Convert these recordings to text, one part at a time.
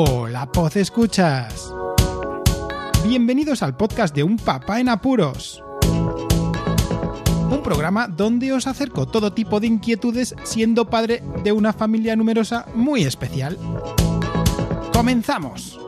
Hola, Poz Escuchas. Bienvenidos al podcast de Un Papá en Apuros. Un programa donde os acerco todo tipo de inquietudes siendo padre de una familia numerosa muy especial. ¡Comenzamos!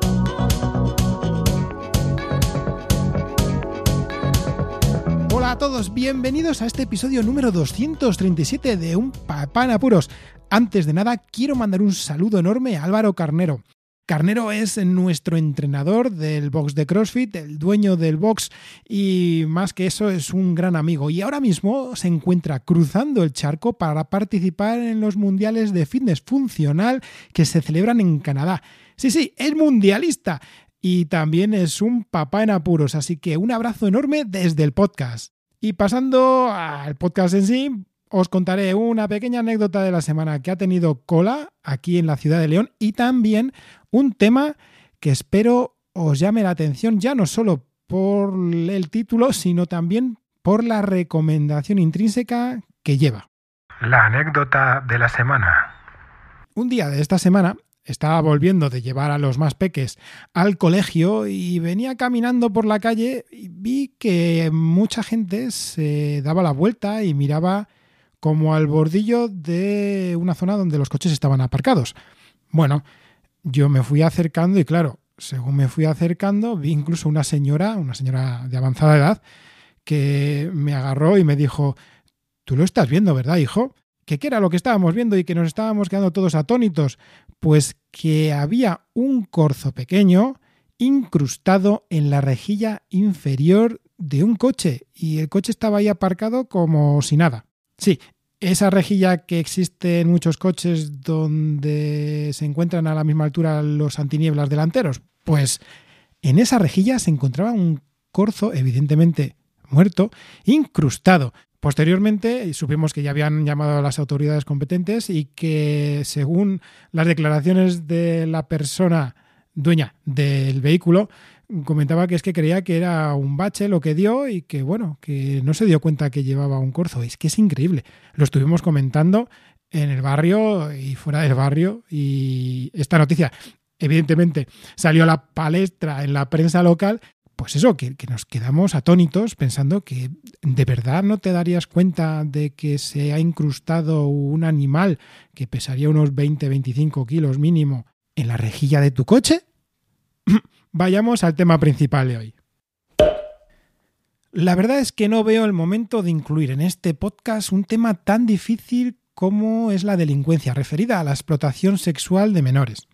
Hola a todos, bienvenidos a este episodio número 237 de Un Papá en Apuros. Antes de nada, quiero mandar un saludo enorme a Álvaro Carnero. Carnero es nuestro entrenador del box de CrossFit, el dueño del box y más que eso es un gran amigo. Y ahora mismo se encuentra cruzando el charco para participar en los mundiales de fitness funcional que se celebran en Canadá. Sí, sí, es mundialista y también es un papá en apuros, así que un abrazo enorme desde el podcast. Y pasando al podcast en sí, os contaré una pequeña anécdota de la semana que ha tenido cola aquí en la ciudad de León y también un tema que espero os llame la atención ya no solo por el título, sino también por la recomendación intrínseca que lleva. La anécdota de la semana. Un día de esta semana estaba volviendo de llevar a los más peques al colegio y venía caminando por la calle y vi que mucha gente se daba la vuelta y miraba como al bordillo de una zona donde los coches estaban aparcados. Bueno, yo me fui acercando y claro, según me fui acercando, vi incluso una señora, una señora de avanzada edad, que me agarró y me dijo, tú lo estás viendo, ¿verdad, hijo? ¿Qué era lo que estábamos viendo y que nos estábamos quedando todos atónitos? Pues que había un corzo pequeño incrustado en la rejilla inferior de un coche y el coche estaba ahí aparcado como si nada. Sí, esa rejilla que existe en muchos coches donde se encuentran a la misma altura los antinieblas delanteros, pues en esa rejilla se encontraba un corzo, evidentemente muerto, incrustado. Posteriormente supimos que ya habían llamado a las autoridades competentes y que según las declaraciones de la persona dueña del vehículo, comentaba que es que creía que era un bache lo que dio y que bueno, que no se dio cuenta que llevaba un corzo. Es que es increíble. Lo estuvimos comentando en el barrio y fuera del barrio y esta noticia evidentemente salió a la palestra en la prensa local pues eso, que, nos quedamos atónitos pensando que de verdad no te darías cuenta de que se ha incrustado un animal que pesaría unos 20-25 kilos mínimo en la rejilla de tu coche. Vayamos al tema principal de hoy. La verdad es que no veo el momento de incluir en este podcast un tema tan difícil como es la delincuencia referida a la explotación sexual de menores.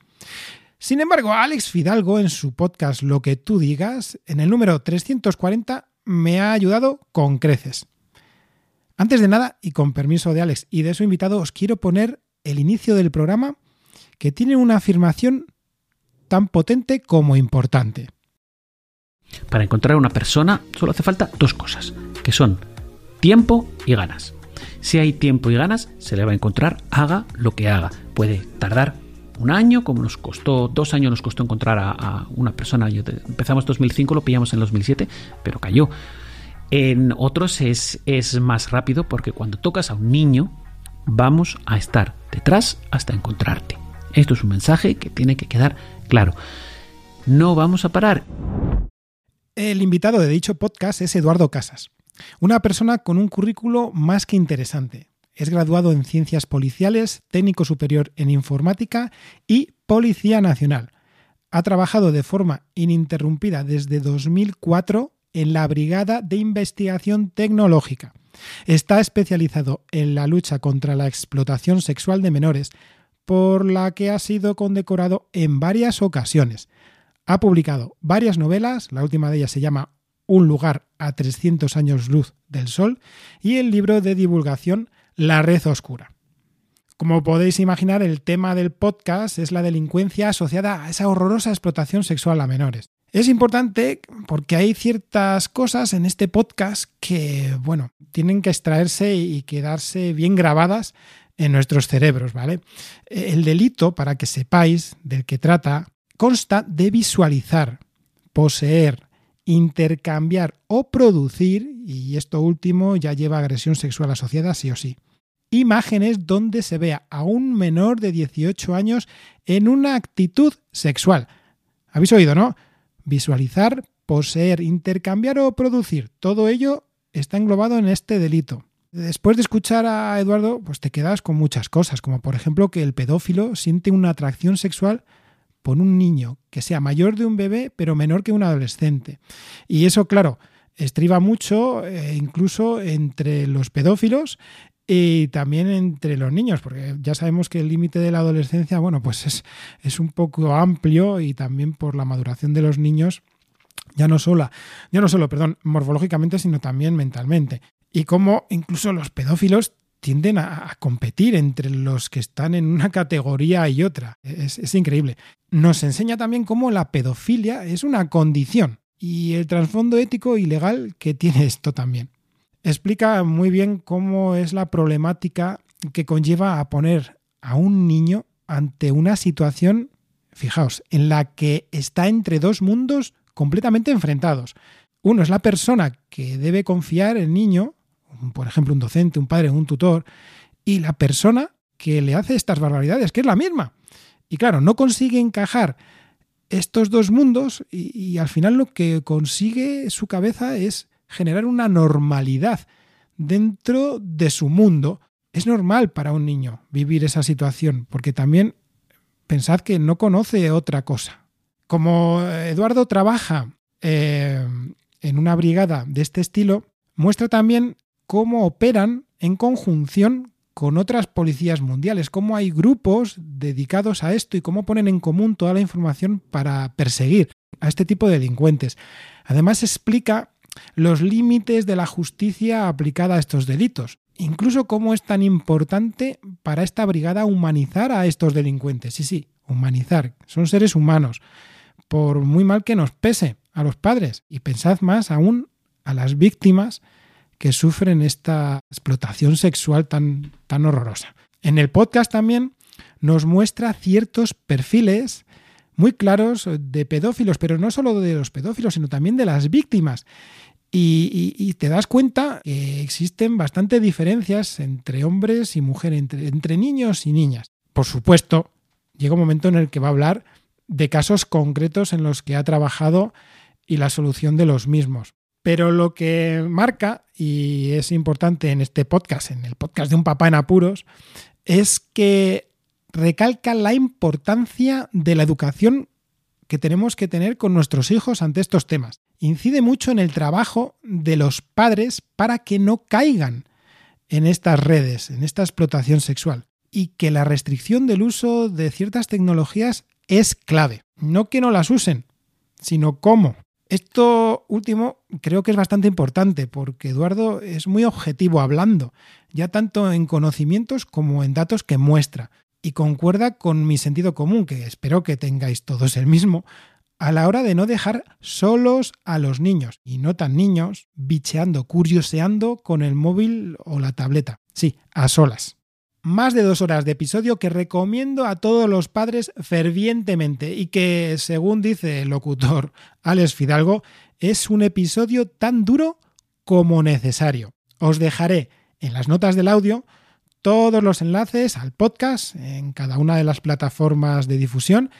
Sin embargo, Alex Fidalgo en su podcast Lo que tú digas, en el número 340, me ha ayudado con creces. Antes de nada, y con permiso de Alex y de su invitado, os quiero poner el inicio del programa que tiene una afirmación tan potente como importante. Para encontrar una persona solo hace falta dos cosas, que son tiempo y ganas. Si hay tiempo y ganas, se le va a encontrar haga lo que haga. Puede tardar un año, como nos costó, dos años nos costó encontrar a, una persona. empezamos en 2005, lo pillamos en 2007, pero cayó. En otros es, es más rápido porque cuando tocas a un niño, vamos a estar detrás hasta encontrarte. Esto es un mensaje que tiene que quedar claro. No vamos a parar. El invitado de dicho podcast es Eduardo Casas, una persona con un currículo más que interesante. Es graduado en Ciencias Policiales, técnico superior en Informática y Policía Nacional. Ha trabajado de forma ininterrumpida desde 2004 en la Brigada de Investigación Tecnológica. Está especializado en la lucha contra la explotación sexual de menores, por la que ha sido condecorado en varias ocasiones. Ha publicado varias novelas, la última de ellas se llama Un lugar a 300 años luz del sol, y el libro de divulgación la red oscura. Como podéis imaginar, el tema del podcast es la delincuencia asociada a esa horrorosa explotación sexual a menores. Es importante porque hay ciertas cosas en este podcast que, bueno, tienen que extraerse y quedarse bien grabadas en nuestros cerebros, ¿vale? El delito, para que sepáis del que trata, consta de visualizar, poseer, intercambiar o producir, y esto último ya lleva agresión sexual asociada sí o sí imágenes donde se vea a un menor de 18 años en una actitud sexual. ¿Habéis oído, no? Visualizar, poseer, intercambiar o producir. Todo ello está englobado en este delito. Después de escuchar a Eduardo, pues te quedas con muchas cosas, como por ejemplo que el pedófilo siente una atracción sexual por un niño que sea mayor de un bebé pero menor que un adolescente. Y eso, claro, estriba mucho eh, incluso entre los pedófilos y también entre los niños, porque ya sabemos que el límite de la adolescencia, bueno, pues es, es, un poco amplio y también por la maduración de los niños, ya no solo, ya no solo, perdón, morfológicamente, sino también mentalmente. Y cómo incluso los pedófilos tienden a, competir entre los que están en una categoría y otra. Es, es increíble. Nos enseña también cómo la pedofilia es una condición y el trasfondo ético y legal que tiene esto también explica muy bien cómo es la problemática que conlleva a poner a un niño ante una situación, fijaos, en la que está entre dos mundos completamente enfrentados. Uno es la persona que debe confiar el niño, por ejemplo, un docente, un padre, un tutor, y la persona que le hace estas barbaridades, que es la misma. Y claro, no consigue encajar estos dos mundos y, al final lo que consigue su cabeza es generar una normalidad dentro de su mundo. Es normal para un niño vivir esa situación, porque también pensad que no conoce otra cosa. Como Eduardo trabaja eh, en una brigada de este estilo, muestra también cómo operan en conjunción con otras policías mundiales, cómo hay grupos dedicados a esto y cómo ponen en común toda la información para perseguir a este tipo de delincuentes. Además explica los límites de la justicia aplicada a estos delitos, incluso cómo es tan importante para esta brigada humanizar a estos delincuentes. Sí, sí, humanizar, son seres humanos, por muy mal que nos pese a los padres, y pensad más aún a las víctimas que sufren esta explotación sexual tan, tan horrorosa. En el podcast también nos muestra ciertos perfiles muy claros de pedófilos, pero no solo de los pedófilos, sino también de las víctimas. Y, te das cuenta que existen bastantes diferencias entre hombres y mujeres, entre, entre niños y niñas. Por supuesto, llega un momento en el que va a hablar de casos concretos en los que ha trabajado y la solución de los mismos. Pero lo que marca, y es importante en este podcast, en el podcast de un papá en apuros, es que recalca la importancia de la educación que tenemos que tener con nuestros hijos ante estos temas. Incide mucho en el trabajo de los padres para que no caigan en estas redes, en esta explotación sexual. Y que la restricción del uso de ciertas tecnologías es clave. No que no las usen, sino cómo. Esto último creo que es bastante importante porque Eduardo es muy objetivo hablando, ya tanto en conocimientos como en datos que muestra y concuerda con mi sentido común, que espero que tengáis todos el mismo, a la hora de no dejar solos a los niños, y no tan niños, bicheando, curioseando con el móvil o la tableta. Sí, a solas. Más de dos horas de episodio que recomiendo a todos los padres fervientemente y que, según dice el locutor Alex Fidalgo, es un episodio tan duro como necesario. Os dejaré en las notas del audio todos los enlaces al podcast en cada una de las plataformas de difusión,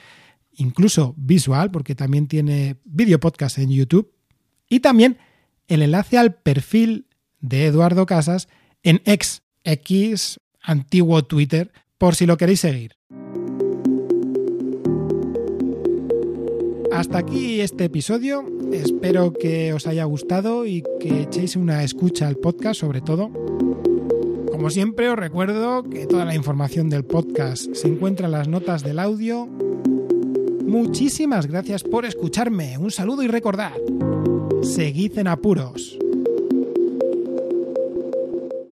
incluso visual, porque también tiene video podcast en YouTube, y también el enlace al perfil de Eduardo Casas en X, X, antiguo Twitter, por si lo queréis seguir. Hasta aquí este episodio. Espero que os haya gustado y que echéis una escucha al podcast sobre todo. Como siempre os recuerdo que toda la información del podcast se encuentra en las notas del audio. Muchísimas gracias por escucharme. Un saludo y recordad, seguid en apuros.